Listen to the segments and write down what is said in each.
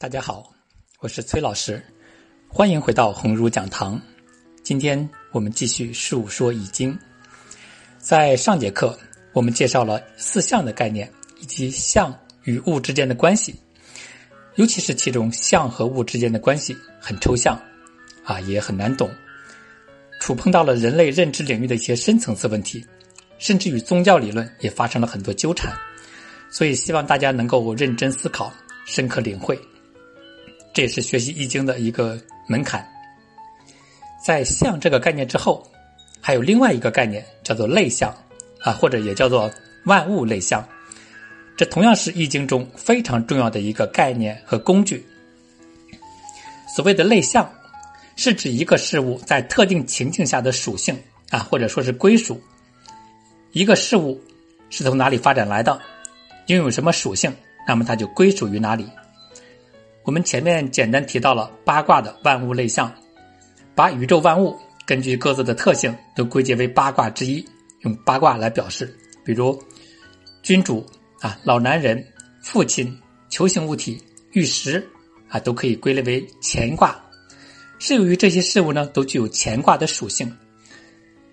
大家好，我是崔老师，欢迎回到鸿儒讲堂。今天我们继续述说易经。在上节课，我们介绍了四象的概念以及象与物之间的关系，尤其是其中象和物之间的关系很抽象，啊，也很难懂，触碰到了人类认知领域的一些深层次问题，甚至与宗教理论也发生了很多纠缠。所以，希望大家能够认真思考，深刻领会。这也是学习易经的一个门槛。在象这个概念之后，还有另外一个概念叫做类象，啊，或者也叫做万物类象。这同样是易经中非常重要的一个概念和工具。所谓的类象，是指一个事物在特定情境下的属性啊，或者说是归属。一个事物是从哪里发展来的，拥有什么属性，那么它就归属于哪里。我们前面简单提到了八卦的万物类象，把宇宙万物根据各自的特性都归结为八卦之一，用八卦来表示。比如，君主啊、老男人、父亲、球形物体、玉石啊，都可以归类为乾卦。是由于这些事物呢，都具有乾卦的属性。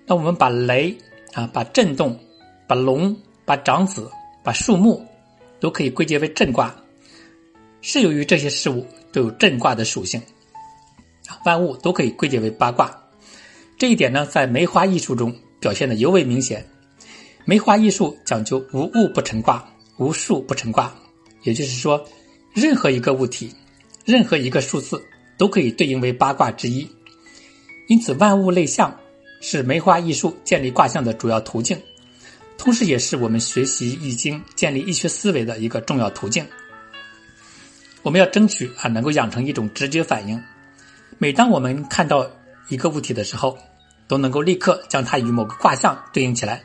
那我们把雷啊、把震动、把龙、把长子、把树木，都可以归结为震卦。是由于这些事物都有震卦的属性，万物都可以归结为八卦。这一点呢，在梅花易数中表现的尤为明显。梅花易数讲究无物不成卦，无数不成卦，也就是说，任何一个物体，任何一个数字都可以对应为八卦之一。因此，万物类象是梅花易数建立卦象的主要途径，同时也是我们学习易经、建立易学思维的一个重要途径。我们要争取啊，能够养成一种直觉反应。每当我们看到一个物体的时候，都能够立刻将它与某个卦象对应起来。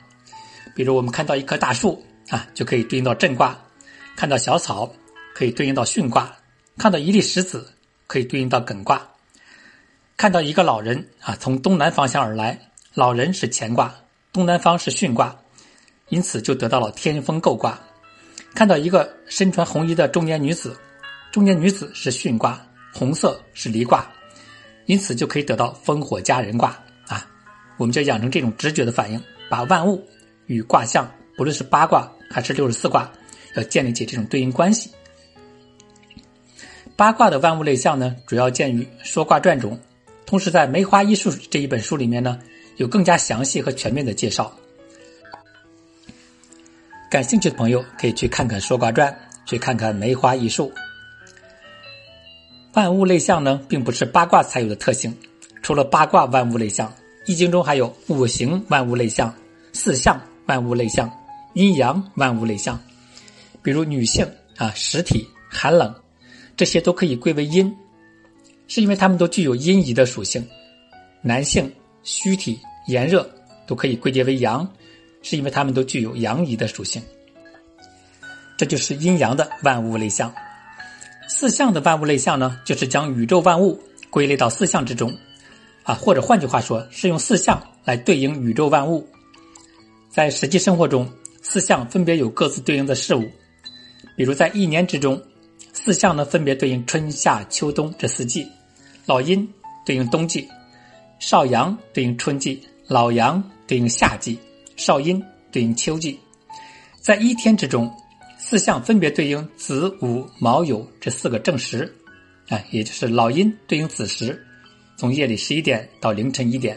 比如，我们看到一棵大树啊，就可以对应到震卦；看到小草，可以对应到巽卦；看到一粒石子，可以对应到艮卦；看到一个老人啊，从东南方向而来，老人是乾卦，东南方是巽卦，因此就得到了天风姤卦；看到一个身穿红衣的中年女子。中年女子是巽卦，红色是离卦，因此就可以得到烽火佳人卦啊！我们就养成这种直觉的反应，把万物与卦象，不论是八卦还是六十四卦，要建立起这种对应关系。八卦的万物类象呢，主要见于《说卦传》中，同时在《梅花易数》这一本书里面呢，有更加详细和全面的介绍。感兴趣的朋友可以去看看《说卦传》，去看看《梅花易数》。万物类象呢，并不是八卦才有的特性。除了八卦万物类象，易经中还有五行万物类象、四象万物类象、阴阳万物类象。比如女性啊，实体寒冷，这些都可以归为阴，是因为它们都具有阴仪的属性；男性虚体炎热，都可以归结为阳，是因为它们都具有阳仪的属性。这就是阴阳的万物类象。四象的万物类象呢，就是将宇宙万物归类到四象之中，啊，或者换句话说，是用四象来对应宇宙万物。在实际生活中，四象分别有各自对应的事物，比如在一年之中，四象呢分别对应春夏秋冬这四季，老阴对应冬季，少阳对应春季，老阳对应夏季，少阴对应秋季。在一天之中。四象分别对应子午卯酉这四个正时，哎，也就是老阴对应子时，从夜里十一点到凌晨一点；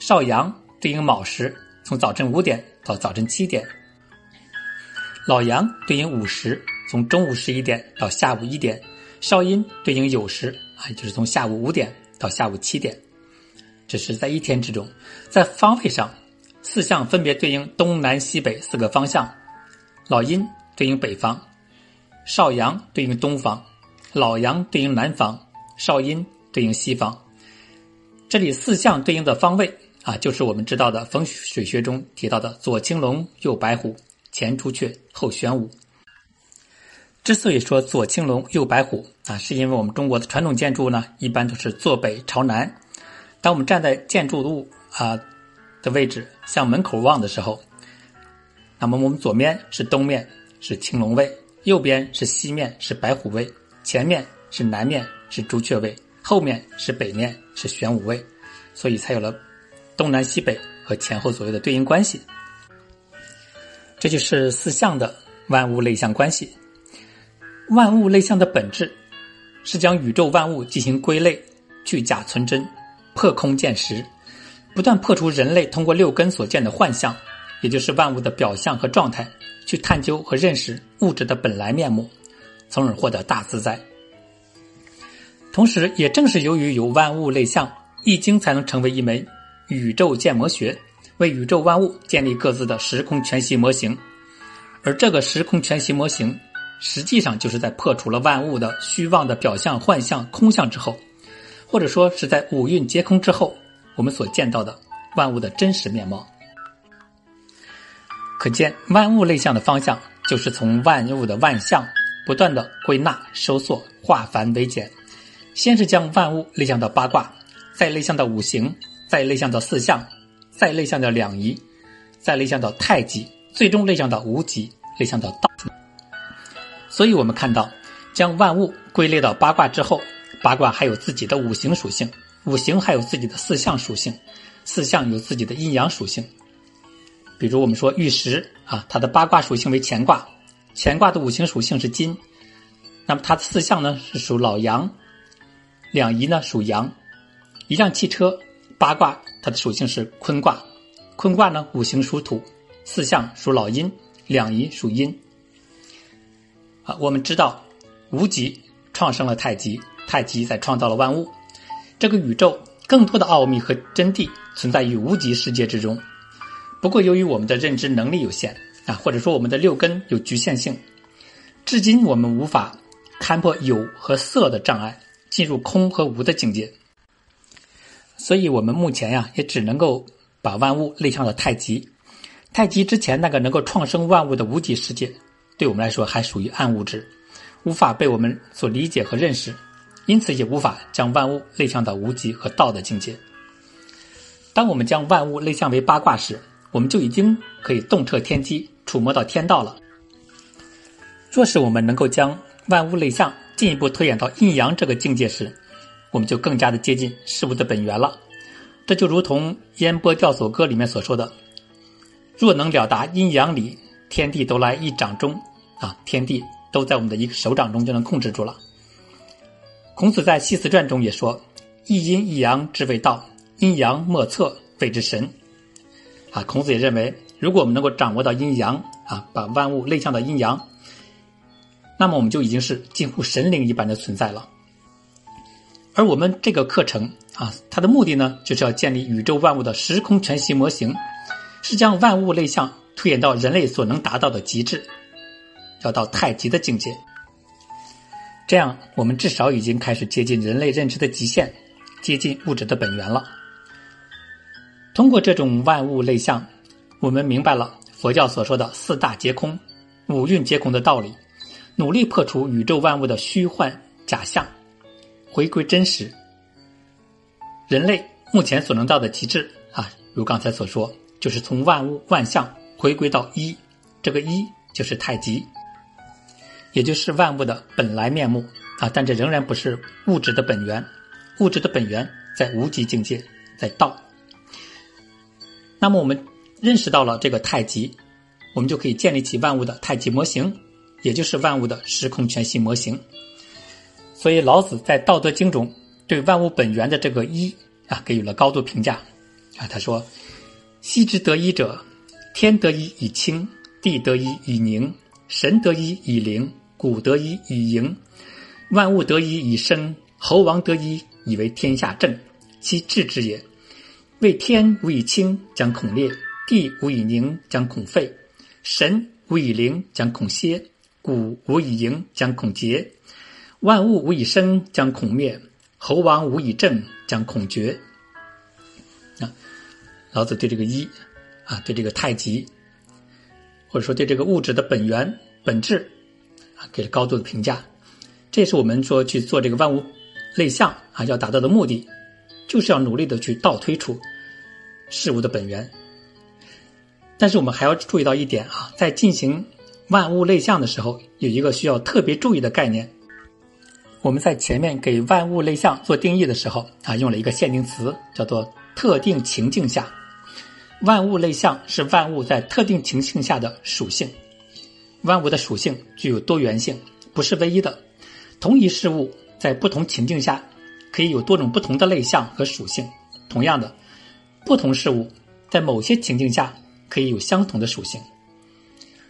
少阳对应卯时，从早晨五点到早晨七点；老阳对应午时，从中午十一点到下午一点；少阴对应酉时，啊，就是从下午五点到下午七点。这是在一天之中，在方位上，四象分别对应东南西北四个方向，老阴。对应北方，少阳对应东方，老阳对应南方，少阴对应西方。这里四象对应的方位啊，就是我们知道的风水学中提到的左青龙，右白虎，前朱雀，后玄武。之所以说左青龙，右白虎啊，是因为我们中国的传统建筑呢，一般都是坐北朝南。当我们站在建筑物啊的位置向门口望的时候，那么我们左面是东面。是青龙位，右边是西面是白虎位，前面是南面是朱雀位，后面是北面是玄武位，所以才有了东南西北和前后左右的对应关系。这就是四象的万物类象关系。万物类象的本质是将宇宙万物进行归类，去假存真，破空见实，不断破除人类通过六根所见的幻象，也就是万物的表象和状态，去探究和认识物质的本来面目，从而获得大自在。同时，也正是由于有万物类象，《易经》才能成为一门宇宙建模学，为宇宙万物建立各自的时空全息模型。而这个时空全息模型，实际上就是在破除了万物的虚妄的表象、幻象、空相之后，或者说是在五蕴皆空之后，我们所见到的万物的真实面貌。可见，万物类象的方向就是从万物的万象不断的归纳、收缩、化繁为简。先是将万物类象到八卦，再类象到五行，再类象到四象，再类象到两仪，再类象到太极，最终类象到无极，类象到道。所以，我们看到，将万物归类到八卦之后，八卦还有自己的五行属性，五行还有自己的四象属性，四象有自己的阴阳属性。比如，我们说玉石啊，它的八卦属性为乾卦，乾卦的五行属性是金，那么它的四象呢是属老阳。两仪呢属阳，一辆汽车八卦它的属性是坤卦，坤卦呢五行属土，四象属老阴，两仪属阴。啊，我们知道无极创生了太极，太极再创造了万物，这个宇宙更多的奥秘和真谛存在于无极世界之中。不过由于我们的认知能力有限啊，或者说我们的六根有局限性，至今我们无法勘破有和色的障碍。进入空和无的境界，所以我们目前呀，也只能够把万物类向了太极。太极之前那个能够创生万物的无极世界，对我们来说还属于暗物质，无法被我们所理解和认识，因此也无法将万物类向到无极和道的境界。当我们将万物类向为八卦时，我们就已经可以洞彻天机，触摸到天道了。若是我们能够将万物类象，进一步推演到阴阳这个境界时，我们就更加的接近事物的本源了。这就如同《烟波钓叟歌》里面所说的：“若能了达阴阳理，天地都来一掌中。”啊，天地都在我们的一个手掌中就能控制住了。孔子在《系辞传》中也说：“一阴一阳之谓道，阴阳莫测谓之神。”啊，孔子也认为，如果我们能够掌握到阴阳，啊，把万物类向到阴阳。那么我们就已经是近乎神灵一般的存在了。而我们这个课程啊，它的目的呢，就是要建立宇宙万物的时空全息模型，是将万物类象推演到人类所能达到的极致，要到太极的境界。这样，我们至少已经开始接近人类认知的极限，接近物质的本源了。通过这种万物类象，我们明白了佛教所说的四大皆空、五蕴皆空的道理。努力破除宇宙万物的虚幻假象，回归真实。人类目前所能到的极致啊，如刚才所说，就是从万物万象回归到一，这个一就是太极，也就是万物的本来面目啊。但这仍然不是物质的本源，物质的本源在无极境界，在道。那么我们认识到了这个太极，我们就可以建立起万物的太极模型。也就是万物的时空全息模型，所以老子在《道德经》中对万物本源的这个一啊给予了高度评价啊。他说：“昔之得一者，天得一以清，地得一以宁，神得一以灵，谷得一以盈，万物得一以生，猴王得一以为天下正，其治之也。为天无以清，将恐裂；地无以宁，将恐废；神无以灵，将恐歇。”古无以盈，将恐竭；万物无以生，将恐灭；猴王无以正，将恐绝。啊，老子对这个一，啊，对这个太极，或者说对这个物质的本源本质，啊，给了高度的评价。这是我们说去做这个万物类象啊，要达到的目的，就是要努力的去倒推出事物的本源。但是我们还要注意到一点啊，在进行。万物类象的时候，有一个需要特别注意的概念，我们在前面给万物类象做定义的时候啊，用了一个限定词，叫做特定情境下。万物类象是万物在特定情境下的属性。万物的属性具有多元性，不是唯一的。同一事物在不同情境下，可以有多种不同的类象和属性。同样的，不同事物在某些情境下可以有相同的属性。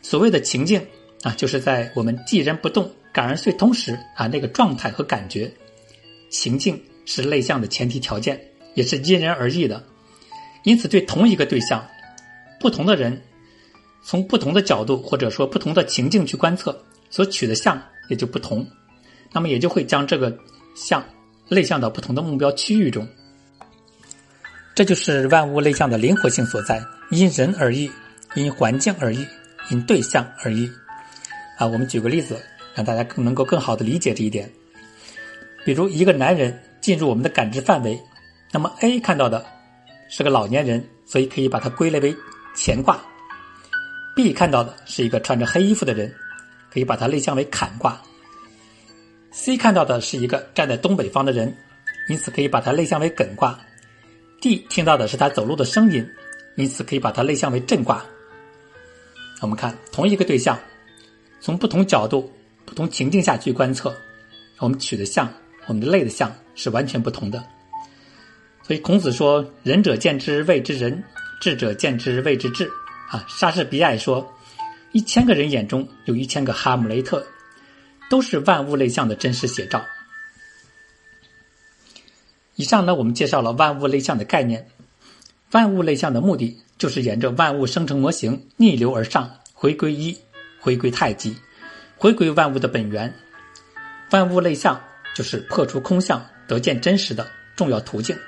所谓的情境啊，就是在我们寂然不动、感而遂通时啊那个状态和感觉。情境是类象的前提条件，也是因人而异的。因此，对同一个对象，不同的人从不同的角度或者说不同的情境去观测，所取的像也就不同。那么也就会将这个像类向到不同的目标区域中。这就是万物类象的灵活性所在，因人而异，因环境而异。因对象而异，啊，我们举个例子，让大家更能够更好的理解这一点。比如，一个男人进入我们的感知范围，那么 A 看到的是个老年人，所以可以把它归类为乾卦；B 看到的是一个穿着黑衣服的人，可以把它类向为坎卦；C 看到的是一个站在东北方的人，因此可以把它类象为艮卦；D 听到的是他走路的声音，因此可以把它类象为震卦。我们看同一个对象，从不同角度、不同情境下去观测，我们取的像、我们的类的像是完全不同的。所以孔子说：“仁者见之谓之仁，智者见之谓之智。”啊，莎士比亚说：“一千个人眼中有一千个哈姆雷特，都是万物类象的真实写照。”以上呢，我们介绍了万物类象的概念。万物类象的目的。就是沿着万物生成模型逆流而上，回归一，回归太极，回归万物的本源。万物类象就是破除空相，得见真实的重要途径，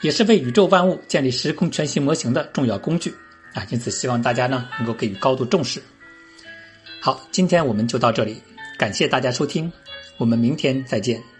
也是为宇宙万物建立时空全息模型的重要工具啊！因此，希望大家呢能够给予高度重视。好，今天我们就到这里，感谢大家收听，我们明天再见。